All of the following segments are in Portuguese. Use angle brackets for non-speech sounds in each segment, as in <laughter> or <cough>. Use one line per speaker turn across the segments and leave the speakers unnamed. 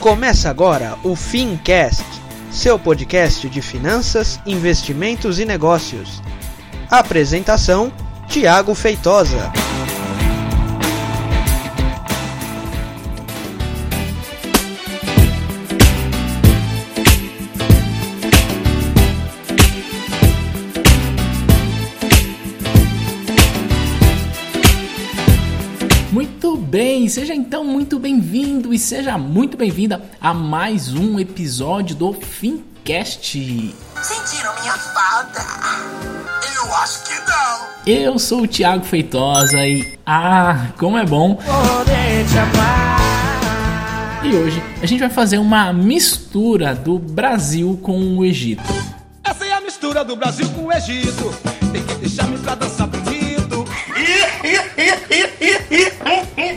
Começa agora o Fincast, seu podcast de finanças, investimentos e negócios. Apresentação: Tiago Feitosa.
Bem, seja então muito bem-vindo e seja muito bem-vinda a mais um episódio do Fincast.
Sentiram minha falta? Eu acho que não.
Eu sou o Thiago Feitosa e ah, como é bom! E hoje a gente vai fazer uma mistura do Brasil com o Egito.
Essa é a mistura do Brasil com o Egito. Tem que deixar-me pra dançar.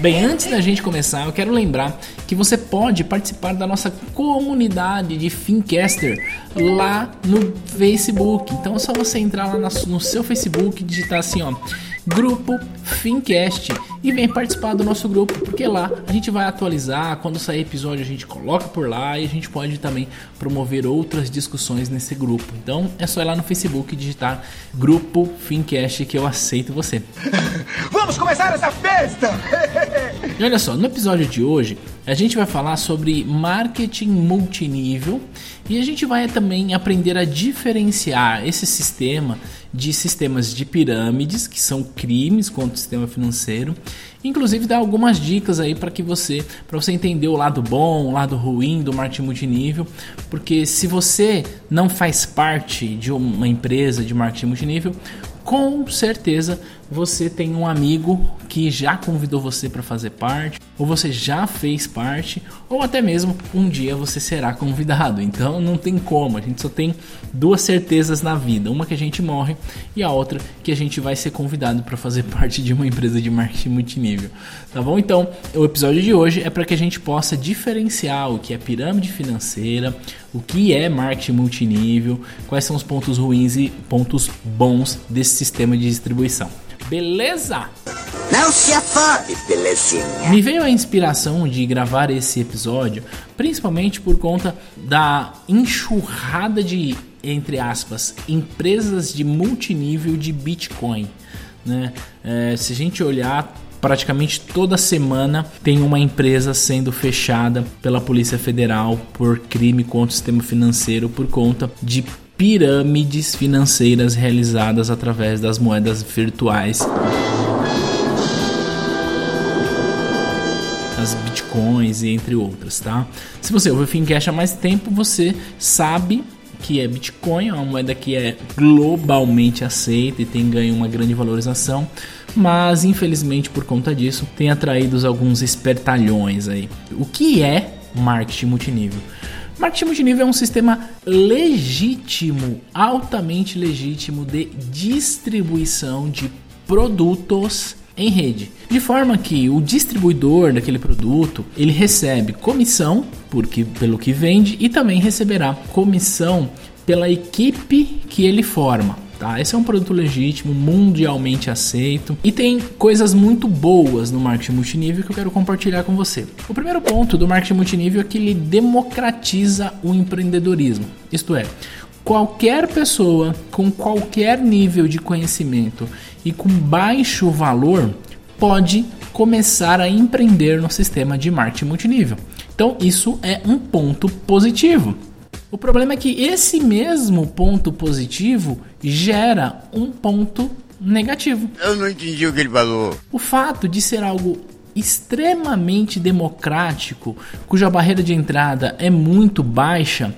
Bem, antes da gente começar, eu quero lembrar que você pode participar da nossa comunidade de Fincaster lá no Facebook. Então é só você entrar lá no seu Facebook e digitar assim, ó, grupo Fincast e vem participar do nosso grupo, porque lá a gente vai atualizar, quando sair episódio a gente coloca por lá e a gente pode também promover outras discussões nesse grupo. Então é só ir lá no Facebook e digitar grupo Fincast que eu aceito você. <laughs>
Vamos começar essa festa! <laughs>
E olha só, no episódio de hoje a gente vai falar sobre marketing multinível e a gente vai também aprender a diferenciar esse sistema de sistemas de pirâmides, que são crimes contra o sistema financeiro. Inclusive dar algumas dicas aí para que você, para você entender o lado bom, o lado ruim do marketing multinível, porque se você não faz parte de uma empresa de marketing multinível, com certeza você tem um amigo que já convidou você para fazer parte, ou você já fez parte, ou até mesmo um dia você será convidado. <laughs> Então não tem como, a gente só tem duas certezas na vida: uma que a gente morre e a outra que a gente vai ser convidado para fazer <laughs> parte de uma empresa de marketing multinível. Tá bom? Então, o episódio de hoje é para que a gente possa diferenciar o que é pirâmide financeira, o que é marketing multinível, quais são os pontos ruins e pontos bons desse sistema de distribuição. Beleza?
Não se afobe, belezinha.
Me veio a inspiração de gravar esse episódio, principalmente por conta da enxurrada de, entre aspas, empresas de multinível de Bitcoin. Né? É, se a gente olhar, praticamente toda semana tem uma empresa sendo fechada pela Polícia Federal por crime contra o sistema financeiro por conta de pirâmides financeiras realizadas através das moedas virtuais. As bitcoins e entre outras, tá? Se você ouve o Fincash há mais tempo, você sabe que é Bitcoin, é uma moeda que é globalmente aceita e tem ganho uma grande valorização, mas infelizmente por conta disso tem atraído alguns espertalhões aí. O que é marketing multinível? Marketing multinível é um sistema legítimo, altamente legítimo de distribuição de produtos em rede, de forma que o distribuidor daquele produto ele recebe comissão porque pelo que vende e também receberá comissão pela equipe que ele forma. Tá? Esse é um produto legítimo, mundialmente aceito e tem coisas muito boas no marketing multinível que eu quero compartilhar com você. O primeiro ponto do marketing multinível é que ele democratiza o empreendedorismo, isto é, qualquer pessoa com qualquer nível de conhecimento e com baixo valor pode começar a empreender no sistema de marketing multinível. Então, isso é um ponto positivo. O problema é que esse mesmo ponto positivo gera um ponto negativo.
Eu não entendi o que ele falou.
O fato de ser algo extremamente democrático, cuja barreira de entrada é muito baixa,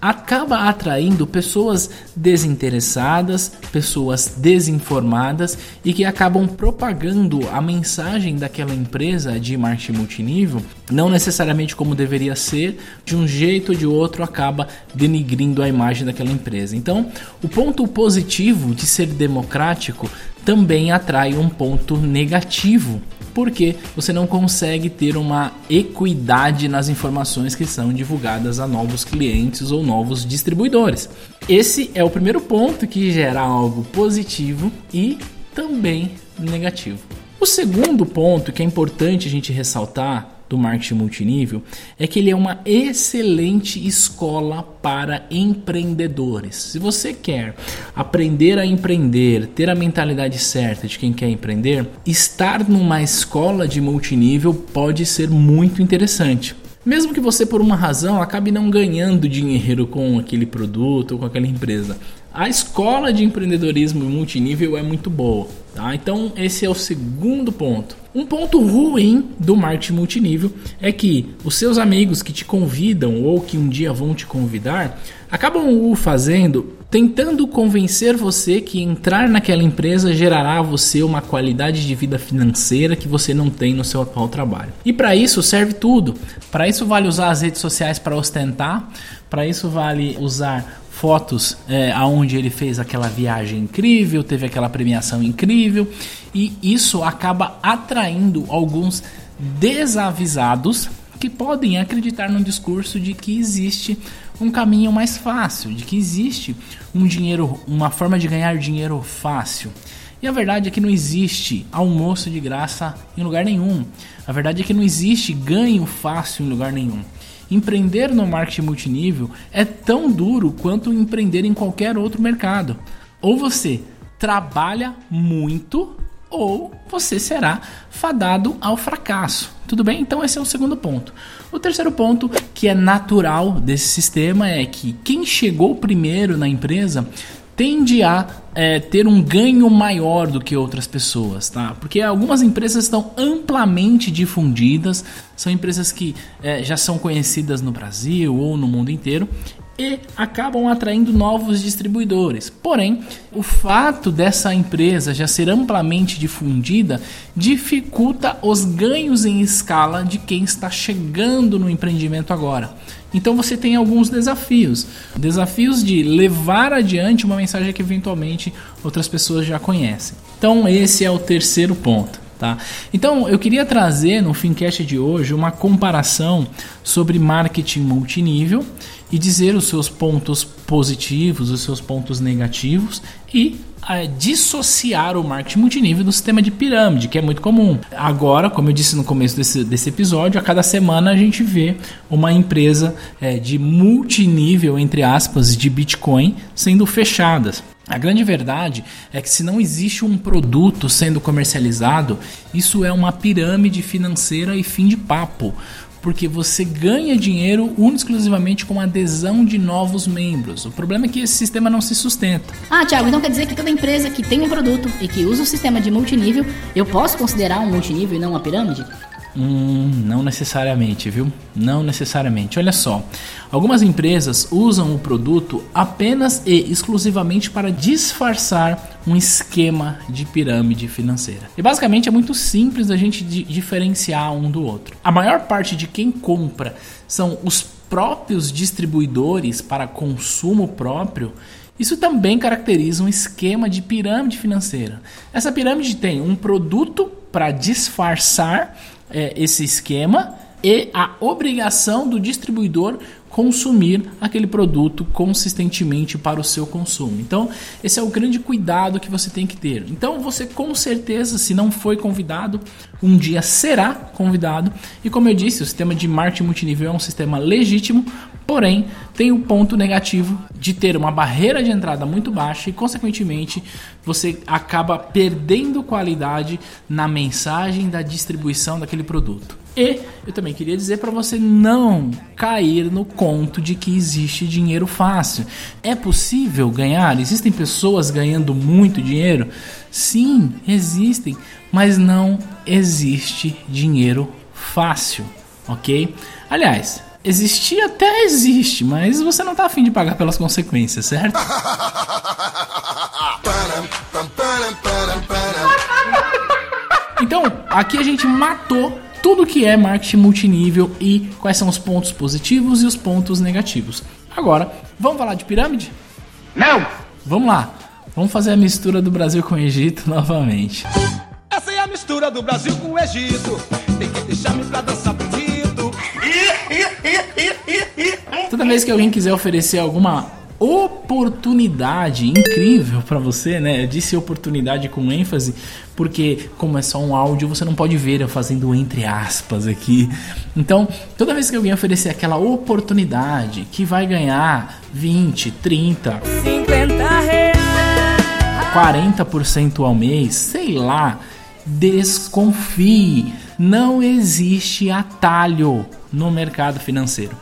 acaba atraindo pessoas desinteressadas, pessoas desinformadas e que acabam propagando a mensagem daquela empresa de marketing multinível, não necessariamente como deveria ser, de um jeito ou de outro acaba denigrindo a imagem daquela empresa. Então, o ponto positivo de ser democrático também atrai um ponto negativo porque você não consegue ter uma equidade nas informações que são divulgadas a novos clientes ou novos distribuidores. Esse é o primeiro ponto que gera algo positivo e também negativo. O segundo ponto que é importante a gente ressaltar do marketing multinível é que ele é uma excelente escola para empreendedores. Se você quer aprender a empreender, ter a mentalidade certa de quem quer empreender, estar numa escola de multinível pode ser muito interessante. Mesmo que você, por uma razão, acabe não ganhando dinheiro com aquele produto ou com aquela empresa, a escola de empreendedorismo multinível é muito boa. Tá? Então, esse é o segundo ponto. Um ponto ruim do marketing multinível é que os seus amigos que te convidam ou que um dia vão te convidar acabam o fazendo tentando convencer você que entrar naquela empresa gerará a você uma qualidade de vida financeira que você não tem no seu atual trabalho. E para isso serve tudo. Para isso vale usar as redes sociais para ostentar, para isso vale usar fotos é, aonde ele fez aquela viagem incrível, teve aquela premiação incrível e isso acaba atraindo alguns desavisados que podem acreditar no discurso de que existe um caminho mais fácil, de que existe um dinheiro, uma forma de ganhar dinheiro fácil. E a verdade é que não existe almoço de graça em lugar nenhum. A verdade é que não existe ganho fácil em lugar nenhum. Empreender no marketing multinível é tão duro quanto empreender em qualquer outro mercado. Ou você trabalha muito ou você será fadado ao fracasso. Tudo bem? Então esse é o segundo ponto. O terceiro ponto, que é natural desse sistema, é que quem chegou primeiro na empresa tende a é, ter um ganho maior do que outras pessoas, tá? Porque algumas empresas estão amplamente difundidas, são empresas que é, já são conhecidas no Brasil ou no mundo inteiro e acabam atraindo novos distribuidores. Porém, o fato dessa empresa já ser amplamente difundida dificulta os ganhos em escala de quem está chegando no empreendimento agora. Então você tem alguns desafios. Desafios de levar adiante uma mensagem que eventualmente outras pessoas já conhecem. Então esse é o terceiro ponto. Tá? Então eu queria trazer no Fincast de hoje uma comparação sobre marketing multinível e dizer os seus pontos positivos, os seus pontos negativos e é, dissociar o marketing multinível do sistema de pirâmide, que é muito comum. Agora, como eu disse no começo desse, desse episódio, a cada semana a gente vê uma empresa é, de multinível, entre aspas, de Bitcoin sendo fechadas. A grande verdade é que se não existe um produto sendo comercializado, isso é uma pirâmide financeira e fim de papo porque você ganha dinheiro exclusivamente com a adesão de novos membros. O problema é que esse sistema não se sustenta.
Ah, Thiago, então quer dizer que toda empresa que tem um produto e que usa o sistema de multinível, eu posso considerar um multinível e não uma pirâmide?
Hum, não necessariamente, viu? Não necessariamente. Olha só, algumas empresas usam o produto apenas e exclusivamente para disfarçar um esquema de pirâmide financeira. E basicamente é muito simples a gente diferenciar um do outro. A maior parte de quem compra são os próprios distribuidores para consumo próprio. Isso também caracteriza um esquema de pirâmide financeira. Essa pirâmide tem um produto para disfarçar é, esse esquema e a obrigação do distribuidor consumir aquele produto consistentemente para o seu consumo. Então, esse é o grande cuidado que você tem que ter. Então, você com certeza, se não foi convidado, um dia será convidado. E como eu disse, o sistema de marketing multinível é um sistema legítimo, porém tem o um ponto negativo de ter uma barreira de entrada muito baixa e, consequentemente, você acaba perdendo qualidade na mensagem da distribuição daquele produto. E eu também queria dizer para você não cair no conto de que existe dinheiro fácil. É possível ganhar? Existem pessoas ganhando muito dinheiro? Sim, existem, mas não existe dinheiro fácil, ok? Aliás, existir até existe, mas você não tá afim de pagar pelas consequências, certo? <laughs> Então, aqui a gente matou tudo que é marketing multinível e quais são os pontos positivos e os pontos negativos. Agora, vamos falar de pirâmide?
Não!
Vamos lá. Vamos fazer a mistura do Brasil com o Egito <laughs> novamente.
Essa é a mistura do Brasil com o Egito. Tem que deixar-me pra dançar bonito.
Toda vez que alguém quiser oferecer alguma oportunidade incrível para você, né? Eu disse oportunidade com ênfase porque como é só um áudio, você não pode ver eu fazendo entre aspas aqui. Então, toda vez que alguém oferecer aquela oportunidade que vai ganhar 20, 30, 50 reais, 40% ao mês, sei lá, desconfie. Não existe atalho no mercado financeiro.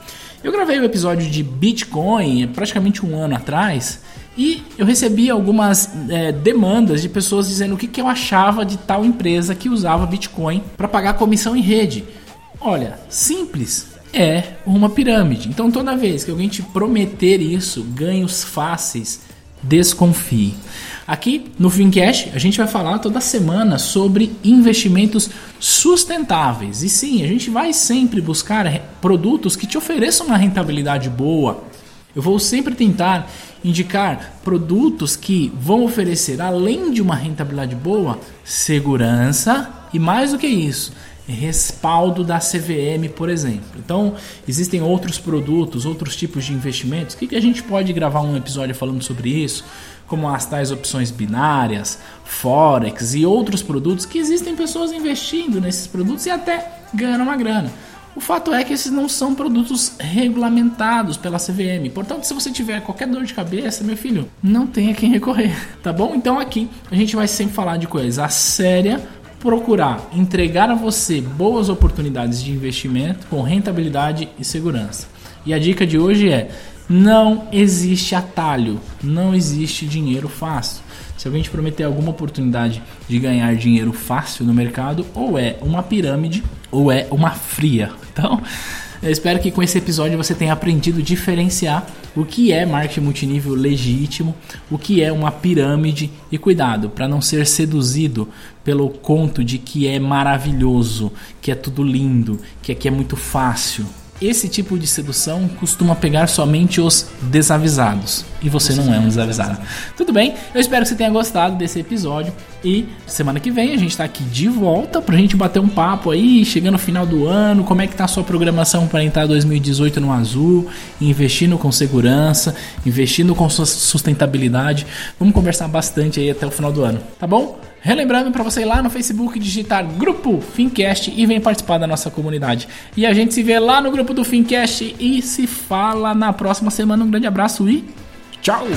Eu gravei o um episódio de Bitcoin praticamente um ano atrás e eu recebi algumas é, demandas de pessoas dizendo o que, que eu achava de tal empresa que usava Bitcoin para pagar comissão em rede. Olha, simples, é uma pirâmide. Então toda vez que alguém te prometer isso, ganhos fáceis, desconfie. Aqui no Fincash a gente vai falar toda semana sobre investimentos sustentáveis. E sim, a gente vai sempre buscar produtos que te ofereçam uma rentabilidade boa. Eu vou sempre tentar indicar produtos que vão oferecer, além de uma rentabilidade boa, segurança e mais do que isso, respaldo da CVM, por exemplo. Então, existem outros produtos, outros tipos de investimentos. O que, que a gente pode gravar um episódio falando sobre isso? Como as tais opções binárias, Forex e outros produtos que existem pessoas investindo nesses produtos e até ganhando uma grana. O fato é que esses não são produtos regulamentados pela CVM. Portanto, se você tiver qualquer dor de cabeça, meu filho, não tenha quem recorrer, <laughs> tá bom? Então aqui a gente vai sempre falar de coisa séria procurar entregar a você boas oportunidades de investimento com rentabilidade e segurança. E a dica de hoje é: não existe atalho, não existe dinheiro fácil. Se alguém te prometer alguma oportunidade de ganhar dinheiro fácil no mercado, ou é uma pirâmide ou é uma fria. Então, eu espero que com esse episódio você tenha aprendido a diferenciar o que é marketing multinível legítimo, o que é uma pirâmide e cuidado para não ser seduzido pelo conto de que é maravilhoso, que é tudo lindo, que aqui é muito fácil. Esse tipo de sedução costuma pegar somente os desavisados. E você, não é um desavisado. Tudo bem? Eu espero que você tenha gostado desse episódio. E semana que vem a gente está aqui de volta pra gente bater um papo aí, chegando no final do ano. Como é que tá a sua programação para entrar 2018 no azul? Investindo com segurança, investindo com sustentabilidade. Vamos conversar bastante aí até o final do ano, tá bom? Relembrando para você ir lá no Facebook digitar Grupo Fincast e vem participar da nossa comunidade. E a gente se vê lá no grupo do Fincast e se fala na próxima semana. Um grande abraço e tchau!